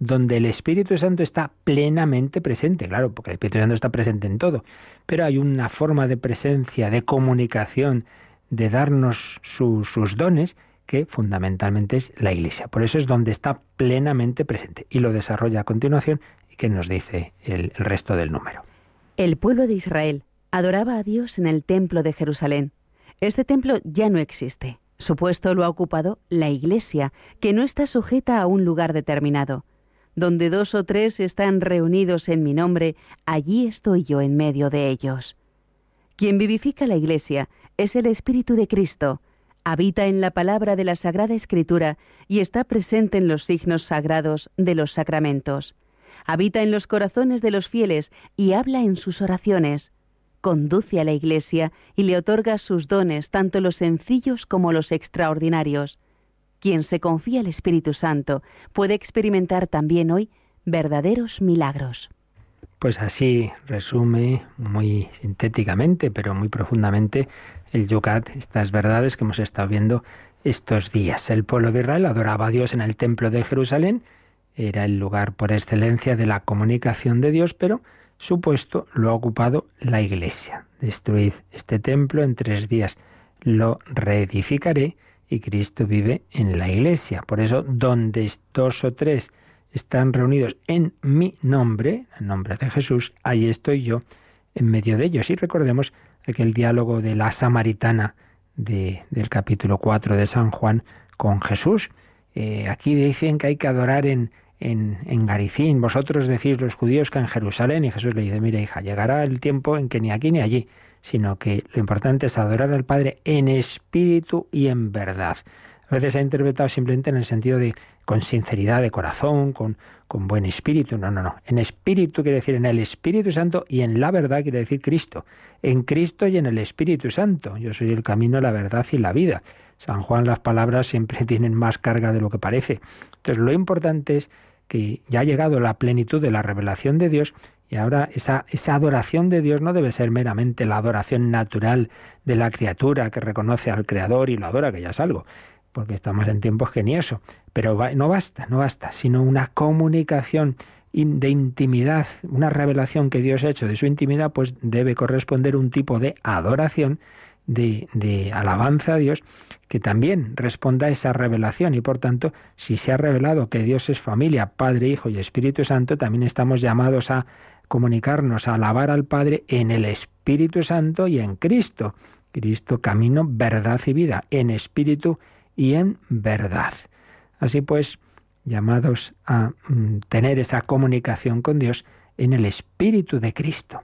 donde el Espíritu Santo está plenamente presente. Claro, porque el Espíritu Santo está presente en todo. Pero hay una forma de presencia, de comunicación, de darnos sus dones que fundamentalmente es la Iglesia. Por eso es donde está plenamente presente. Y lo desarrolla a continuación y que nos dice el resto del número. El pueblo de Israel adoraba a Dios en el templo de Jerusalén. Este templo ya no existe. Su puesto lo ha ocupado la Iglesia, que no está sujeta a un lugar determinado. Donde dos o tres están reunidos en mi nombre, allí estoy yo en medio de ellos. Quien vivifica la Iglesia es el Espíritu de Cristo, habita en la palabra de la Sagrada Escritura y está presente en los signos sagrados de los sacramentos habita en los corazones de los fieles y habla en sus oraciones. Conduce a la Iglesia y le otorga sus dones, tanto los sencillos como los extraordinarios. Quien se confía al Espíritu Santo puede experimentar también hoy verdaderos milagros. Pues así resume muy sintéticamente, pero muy profundamente, el Yucat estas verdades que hemos estado viendo estos días. El pueblo de Israel adoraba a Dios en el templo de Jerusalén era el lugar por excelencia de la comunicación de Dios, pero su puesto lo ha ocupado la Iglesia. Destruid este templo en tres días, lo reedificaré y Cristo vive en la Iglesia. Por eso, donde dos o tres están reunidos en mi nombre, en nombre de Jesús, ahí estoy yo en medio de ellos. Y recordemos aquel diálogo de la samaritana de, del capítulo 4 de San Juan con Jesús. Eh, aquí dicen que hay que adorar en, en, en, Garicín, vosotros decís los judíos que en Jerusalén, y Jesús le dice, mira hija, llegará el tiempo en que ni aquí ni allí, sino que lo importante es adorar al Padre en espíritu y en verdad. A veces se ha interpretado simplemente en el sentido de con sinceridad de corazón, con, con buen espíritu. No, no, no. En espíritu quiere decir en el Espíritu Santo y en la verdad quiere decir Cristo. En Cristo y en el Espíritu Santo. Yo soy el camino, la verdad y la vida. San Juan las palabras siempre tienen más carga de lo que parece. Entonces lo importante es que ya ha llegado la plenitud de la revelación de Dios y ahora esa, esa adoración de Dios no debe ser meramente la adoración natural de la criatura que reconoce al Creador y lo adora, que ya es algo, porque estamos en tiempos que ni eso. Pero no basta, no basta, sino una comunicación de intimidad, una revelación que Dios ha hecho de su intimidad, pues debe corresponder un tipo de adoración, de, de alabanza a Dios, que también responda a esa revelación y por tanto, si se ha revelado que Dios es familia, Padre, Hijo y Espíritu Santo, también estamos llamados a comunicarnos, a alabar al Padre en el Espíritu Santo y en Cristo. Cristo, camino, verdad y vida, en espíritu y en verdad. Así pues, llamados a mm, tener esa comunicación con Dios en el Espíritu de Cristo.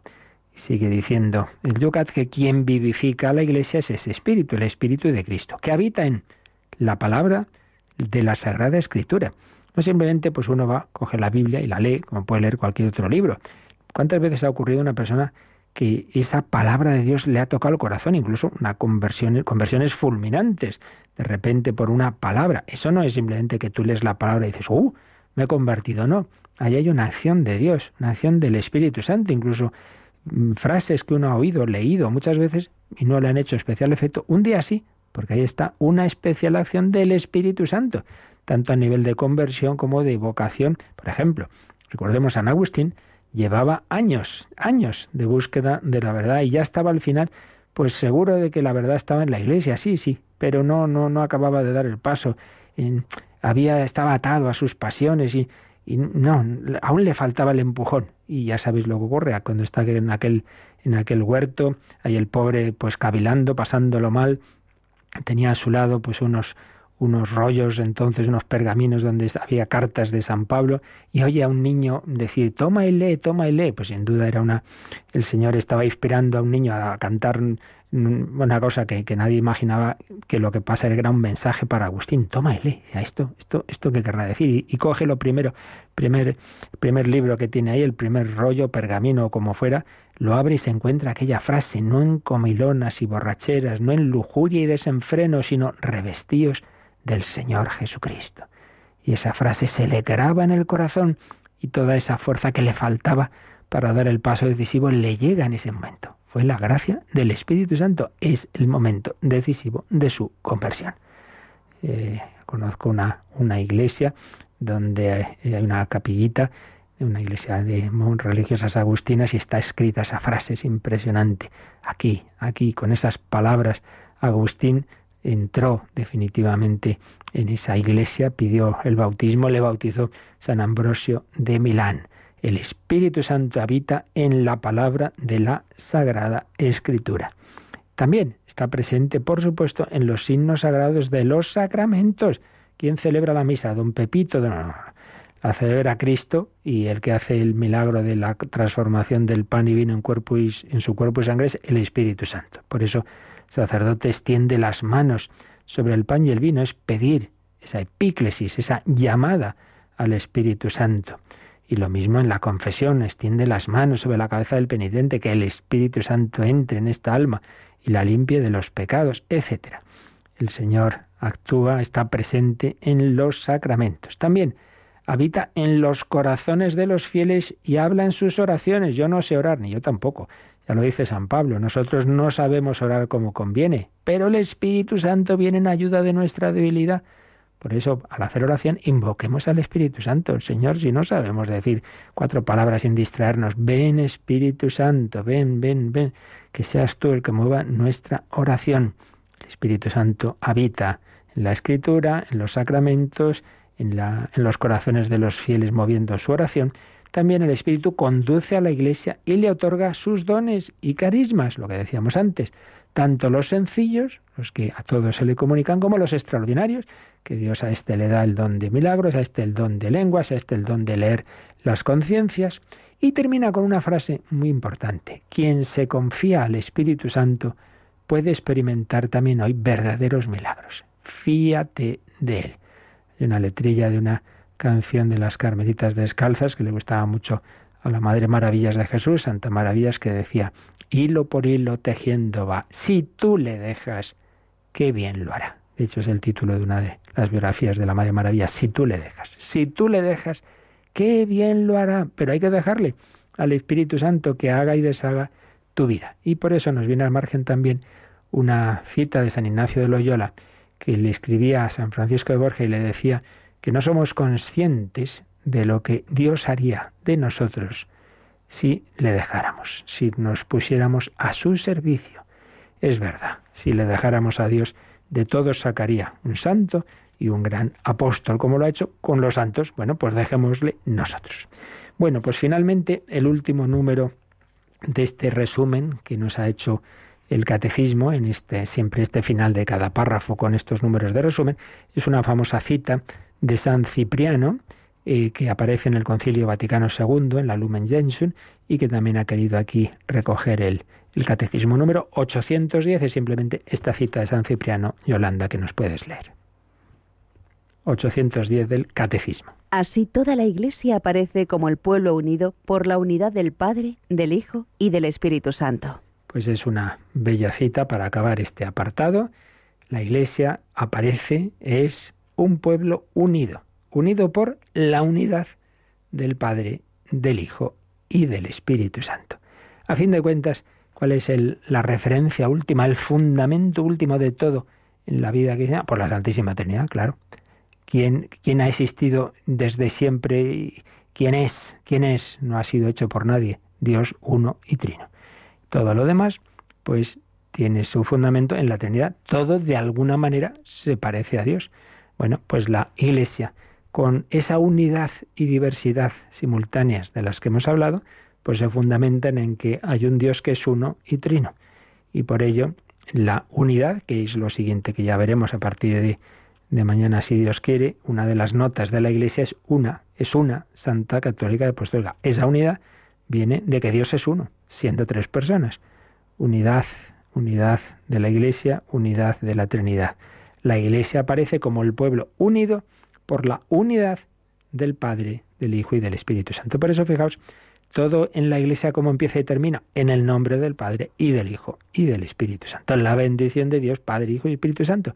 Sigue diciendo el Yucat que quien vivifica a la iglesia es ese espíritu, el espíritu de Cristo, que habita en la palabra de la Sagrada Escritura. No simplemente pues uno va, coge la Biblia y la lee, como puede leer cualquier otro libro. ¿Cuántas veces ha ocurrido a una persona que esa palabra de Dios le ha tocado el corazón, incluso una conversión, conversiones fulminantes, de repente por una palabra? Eso no es simplemente que tú lees la palabra y dices, ¡uh! Me he convertido, no. Ahí hay una acción de Dios, una acción del Espíritu Santo, incluso Mm, frases que uno ha oído, leído muchas veces y no le han hecho especial efecto, un día sí, porque ahí está una especial acción del Espíritu Santo, tanto a nivel de conversión como de vocación. Por ejemplo, recordemos a San Agustín, llevaba años, años de búsqueda de la verdad y ya estaba al final, pues seguro de que la verdad estaba en la iglesia, sí, sí, pero no, no, no acababa de dar el paso. había, estaba atado a sus pasiones y y no, aún le faltaba el empujón. Y ya sabéis lo que ocurre cuando está en aquel, en aquel huerto, ahí el pobre pues cavilando, pasándolo mal, tenía a su lado pues unos unos rollos entonces, unos pergaminos donde había cartas de San Pablo y oye a un niño decir, toma y lee, toma y lee. Pues sin duda era una, el Señor estaba inspirando a un niño a cantar una cosa que, que nadie imaginaba que lo que pasa era un mensaje para Agustín, toma y lee, esto, esto, esto qué querrá decir, y, coge lo primero, primer, primer libro que tiene ahí, el primer rollo, pergamino o como fuera, lo abre y se encuentra aquella frase, no en comilonas y borracheras, no en lujuria y desenfreno, sino revestidos del Señor Jesucristo. Y esa frase se le graba en el corazón y toda esa fuerza que le faltaba para dar el paso decisivo le llega en ese momento. Fue la gracia del Espíritu Santo. Es el momento decisivo de su conversión. Eh, conozco una, una iglesia donde hay una capillita, una iglesia de religiosas agustinas y está escrita esa frase, es impresionante. Aquí, aquí, con esas palabras, Agustín entró definitivamente en esa iglesia, pidió el bautismo, le bautizó San Ambrosio de Milán. El Espíritu Santo habita en la palabra de la Sagrada Escritura. También está presente, por supuesto, en los signos sagrados de los sacramentos. ¿Quién celebra la misa? Don Pepito. No, La celebra Cristo y el que hace el milagro de la transformación del pan y vino en, cuerpo y, en su cuerpo y sangre es el Espíritu Santo. Por eso sacerdote extiende las manos sobre el pan y el vino, es pedir esa epíclesis, esa llamada al Espíritu Santo. Y lo mismo en la confesión, extiende las manos sobre la cabeza del penitente, que el Espíritu Santo entre en esta alma y la limpie de los pecados, etc. El Señor actúa, está presente en los sacramentos. También habita en los corazones de los fieles y habla en sus oraciones. Yo no sé orar, ni yo tampoco. Ya lo dice San Pablo, nosotros no sabemos orar como conviene, pero el Espíritu Santo viene en ayuda de nuestra debilidad. Por eso, al hacer oración, invoquemos al Espíritu Santo. Señor, si no sabemos decir cuatro palabras sin distraernos, ven Espíritu Santo, ven, ven, ven, que seas tú el que mueva nuestra oración. El Espíritu Santo habita en la Escritura, en los sacramentos, en, en los corazones de los fieles moviendo su oración también el Espíritu conduce a la Iglesia y le otorga sus dones y carismas, lo que decíamos antes, tanto los sencillos, los que a todos se le comunican, como los extraordinarios, que Dios a este le da el don de milagros, a este el don de lenguas, a este el don de leer las conciencias, y termina con una frase muy importante. Quien se confía al Espíritu Santo puede experimentar también hoy verdaderos milagros. Fíate de él. Hay una letrilla de una canción de las Carmelitas Descalzas que le gustaba mucho a la Madre Maravillas de Jesús, Santa Maravillas, que decía, hilo por hilo tejiendo va, si tú le dejas, qué bien lo hará. De hecho, es el título de una de las biografías de la Madre Maravillas, si tú le dejas, si tú le dejas, qué bien lo hará, pero hay que dejarle al Espíritu Santo que haga y deshaga tu vida. Y por eso nos viene al margen también una cita de San Ignacio de Loyola, que le escribía a San Francisco de Borja y le decía que no somos conscientes de lo que Dios haría de nosotros si le dejáramos, si nos pusiéramos a su servicio. Es verdad, si le dejáramos a Dios, de todos sacaría un santo y un gran apóstol, como lo ha hecho con los santos. Bueno, pues dejémosle nosotros. Bueno, pues finalmente el último número de este resumen que nos ha hecho el catecismo en este siempre este final de cada párrafo con estos números de resumen es una famosa cita de San Cipriano, eh, que aparece en el Concilio Vaticano II, en la Lumen Gentium, y que también ha querido aquí recoger el, el Catecismo número 810, es simplemente esta cita de San Cipriano, Yolanda, que nos puedes leer. 810 del Catecismo. Así toda la Iglesia aparece como el pueblo unido por la unidad del Padre, del Hijo y del Espíritu Santo. Pues es una bella cita para acabar este apartado. La Iglesia aparece, es un pueblo unido, unido por la unidad del Padre, del Hijo y del Espíritu Santo. A fin de cuentas, ¿cuál es la referencia última, el fundamento último de todo en la vida cristiana? Por la Santísima Trinidad, claro. ¿Quién, quién ha existido desde siempre? ¿Quién es? ¿Quién es? No ha sido hecho por nadie. Dios uno y trino. Todo lo demás, pues tiene su fundamento en la Trinidad. Todo de alguna manera se parece a Dios. Bueno, pues la Iglesia, con esa unidad y diversidad simultáneas de las que hemos hablado, pues se fundamentan en que hay un Dios que es uno y trino. Y por ello la unidad, que es lo siguiente que ya veremos a partir de, de mañana, si Dios quiere, una de las notas de la Iglesia es una, es una Santa Católica de Apostólica. Esa unidad viene de que Dios es uno, siendo tres personas. Unidad, unidad de la Iglesia, unidad de la Trinidad. La Iglesia aparece como el pueblo unido por la unidad del Padre, del Hijo y del Espíritu Santo. Por eso, fijaos, todo en la Iglesia como empieza y termina, en el nombre del Padre y del Hijo y del Espíritu Santo. La bendición de Dios, Padre, Hijo y Espíritu Santo.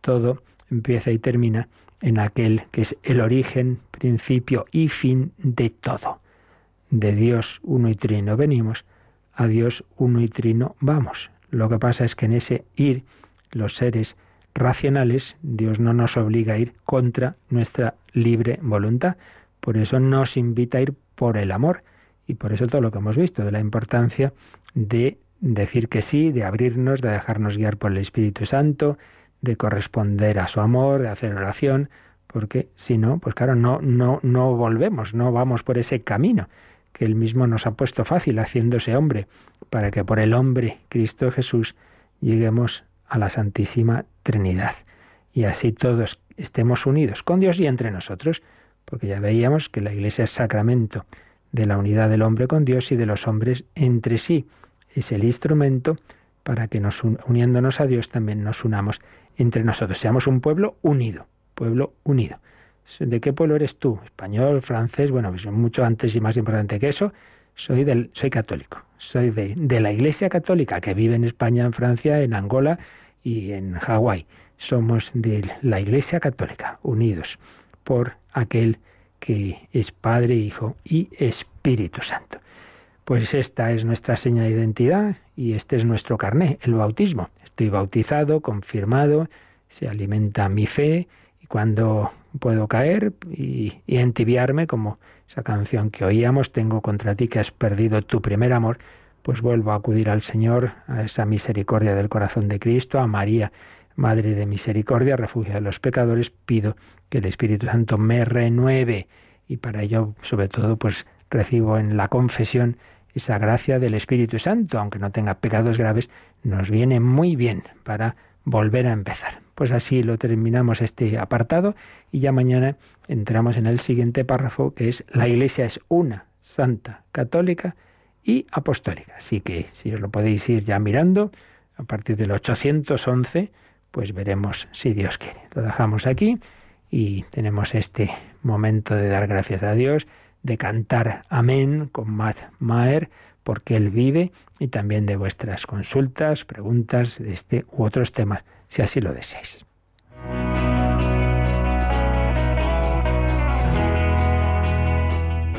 Todo empieza y termina en aquel que es el origen, principio y fin de todo. De Dios uno y trino venimos, a Dios uno y trino vamos. Lo que pasa es que en ese ir, los seres racionales, Dios no nos obliga a ir contra nuestra libre voluntad. Por eso nos invita a ir por el amor. Y por eso todo lo que hemos visto de la importancia de decir que sí, de abrirnos, de dejarnos guiar por el Espíritu Santo, de corresponder a su amor, de hacer oración, porque si no, pues claro, no, no, no volvemos, no vamos por ese camino que él mismo nos ha puesto fácil haciéndose hombre, para que por el hombre Cristo Jesús lleguemos a la Santísima Trinidad. Y así todos estemos unidos con Dios y entre nosotros, porque ya veíamos que la Iglesia es sacramento de la unidad del hombre con Dios y de los hombres entre sí. Es el instrumento para que nos uniéndonos a Dios también nos unamos entre nosotros. Seamos un pueblo unido, pueblo unido. ¿De qué pueblo eres tú? ¿Español, francés? Bueno, pues mucho antes y más importante que eso, soy, del, soy católico. Soy de, de la Iglesia Católica que vive en España, en Francia, en Angola y en Hawái. Somos de la Iglesia Católica, unidos por aquel que es Padre, Hijo y Espíritu Santo. Pues esta es nuestra seña de identidad y este es nuestro carné, el bautismo. Estoy bautizado, confirmado, se alimenta mi fe y cuando puedo caer y, y entibiarme, como esa canción que oíamos, tengo contra ti que has perdido tu primer amor, pues vuelvo a acudir al Señor, a esa misericordia del corazón de Cristo, a María, Madre de Misericordia, refugio de los pecadores, pido que el Espíritu Santo me renueve y para ello, sobre todo, pues recibo en la confesión esa gracia del Espíritu Santo, aunque no tenga pecados graves, nos viene muy bien para volver a empezar. Pues así lo terminamos este apartado y ya mañana entramos en el siguiente párrafo que es la Iglesia es una, santa, católica y apostólica. Así que si os lo podéis ir ya mirando, a partir del 811, pues veremos si Dios quiere. Lo dejamos aquí y tenemos este momento de dar gracias a Dios, de cantar amén con Matt Maher, porque Él vive, y también de vuestras consultas, preguntas de este u otros temas, si así lo deseáis.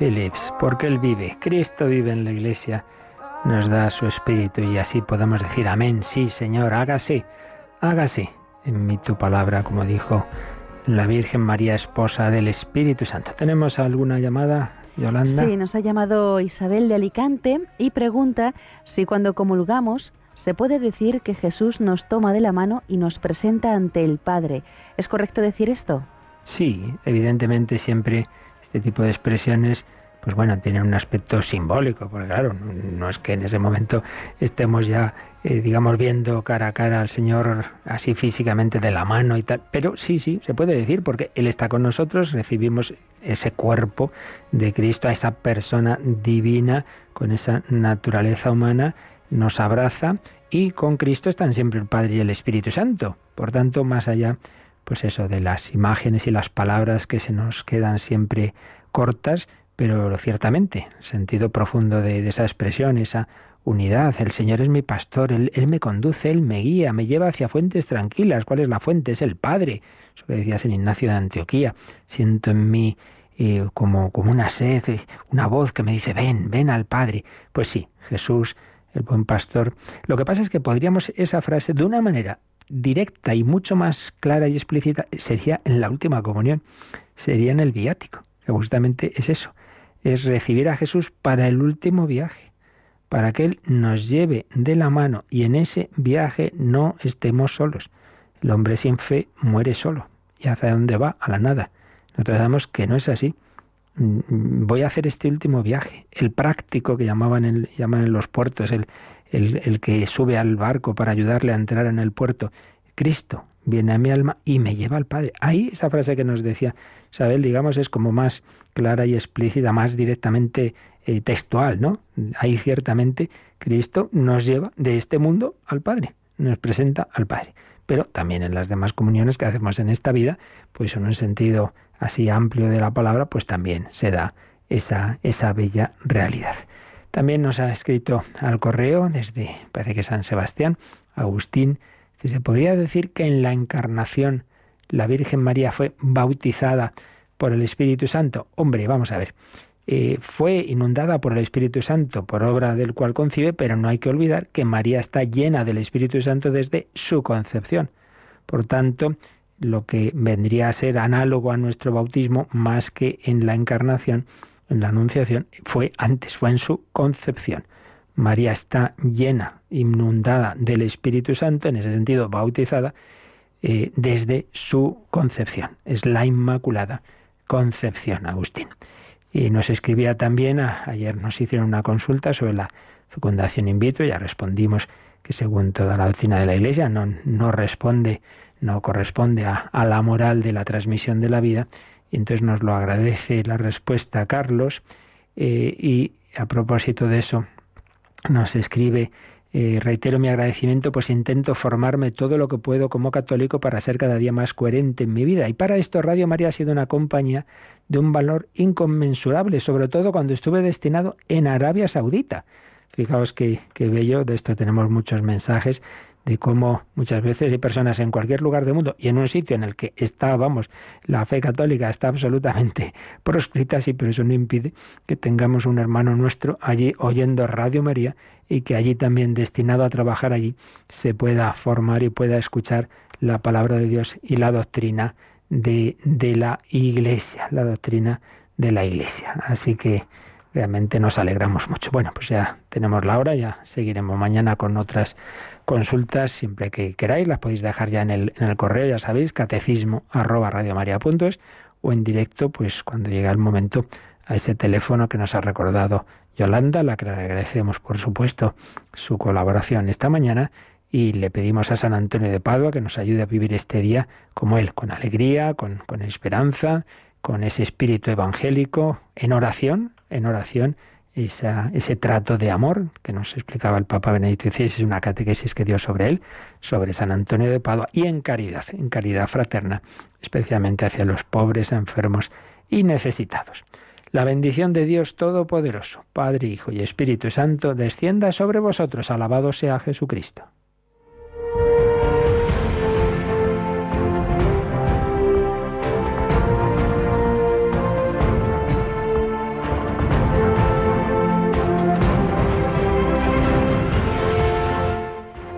Lives, porque Él vive. Cristo vive en la iglesia, nos da su espíritu y así podemos decir amén, sí Señor, hágase, hágase en mí tu palabra, como dijo la Virgen María, esposa del Espíritu Santo. ¿Tenemos alguna llamada, Yolanda? Sí, nos ha llamado Isabel de Alicante y pregunta si cuando comulgamos se puede decir que Jesús nos toma de la mano y nos presenta ante el Padre. ¿Es correcto decir esto? Sí, evidentemente siempre este tipo de expresiones pues bueno, tienen un aspecto simbólico, porque claro, no es que en ese momento estemos ya, eh, digamos, viendo cara a cara al Señor así físicamente de la mano y tal, pero sí, sí, se puede decir, porque Él está con nosotros, recibimos ese cuerpo de Cristo, a esa persona divina, con esa naturaleza humana, nos abraza y con Cristo están siempre el Padre y el Espíritu Santo. Por tanto, más allá, pues eso, de las imágenes y las palabras que se nos quedan siempre cortas, pero ciertamente, sentido profundo de, esa expresión, esa unidad, el Señor es mi pastor, él, me conduce, Él me guía, me lleva hacia fuentes tranquilas. ¿Cuál es la fuente? Es el Padre. Eso que decía San Ignacio de Antioquía. Siento en mí eh, como, como una sed, una voz que me dice, ven, ven al Padre. Pues sí, Jesús, el buen pastor. Lo que pasa es que podríamos esa frase de una manera directa y mucho más clara y explícita sería en la última comunión, sería en el viático, que justamente es eso es recibir a Jesús para el último viaje, para que Él nos lleve de la mano y en ese viaje no estemos solos. El hombre sin fe muere solo. ¿Y hacia dónde va? A la nada. Nosotros sabemos que no es así. Mm, voy a hacer este último viaje, el práctico que llamaban en, llaman en los puertos, el, el, que sube al barco para ayudarle a entrar en el puerto. Cristo viene a mi alma y me lleva al Padre. Ahí esa frase que nos decía Isabel, digamos, es como más clara y explícita, más directamente eh, textual, ¿no? Ahí ciertamente Cristo nos lleva de este mundo al Padre, nos presenta al Padre. Pero también en las demás comuniones que hacemos en esta vida, pues en un sentido así amplio de la palabra, pues también se da esa, esa bella realidad. También nos ha escrito al correo desde, parece que San Sebastián, Agustín, si se podría decir que en la encarnación la Virgen María fue bautizada por el Espíritu Santo. Hombre, vamos a ver. Eh, fue inundada por el Espíritu Santo, por obra del cual concibe, pero no hay que olvidar que María está llena del Espíritu Santo desde su concepción. Por tanto, lo que vendría a ser análogo a nuestro bautismo, más que en la encarnación, en la anunciación, fue antes, fue en su concepción. María está llena, inundada del Espíritu Santo, en ese sentido bautizada, eh, desde su concepción. Es la Inmaculada Concepción, Agustín. Y nos escribía también, ayer nos hicieron una consulta sobre la fecundación in vitro, ya respondimos que según toda la doctrina de la Iglesia no, no responde, no corresponde a, la moral de la transmisión de la vida. Entonces nos lo agradece la respuesta Carlos. Eh, y a propósito de eso, nos escribe eh, reitero mi agradecimiento, pues intento formarme todo lo que puedo como católico para ser cada día más coherente en mi vida. Y para esto Radio María ha sido una compañía de un valor inconmensurable, sobre todo cuando estuve destinado en Arabia Saudita. Fijaos que, que bello, de esto tenemos muchos mensajes de cómo muchas veces hay personas en cualquier lugar del mundo y en un sitio en el que está, vamos, la fe católica está absolutamente proscrita, sí, pero eso no impide que tengamos un hermano nuestro allí oyendo Radio María y que allí también destinado a trabajar allí se pueda formar y pueda escuchar la palabra de Dios y la doctrina de, de la Iglesia, la doctrina de la Iglesia. Así que realmente nos alegramos mucho. Bueno, pues ya tenemos la hora, ya seguiremos mañana con otras consultas, siempre que queráis, las podéis dejar ya en el, en el correo, ya sabéis, catecismo arroba o en directo, pues cuando llegue el momento, a ese teléfono que nos ha recordado Yolanda, la que le agradecemos, por supuesto, su colaboración esta mañana y le pedimos a San Antonio de Padua que nos ayude a vivir este día como él, con alegría, con, con esperanza, con ese espíritu evangélico, en oración, en oración, ese trato de amor que nos explicaba el Papa Benedicto XVI, es una catequesis que dio sobre él, sobre San Antonio de Padua, y en caridad, en caridad fraterna, especialmente hacia los pobres, enfermos y necesitados. La bendición de Dios Todopoderoso, Padre, Hijo y Espíritu Santo, descienda sobre vosotros. Alabado sea Jesucristo.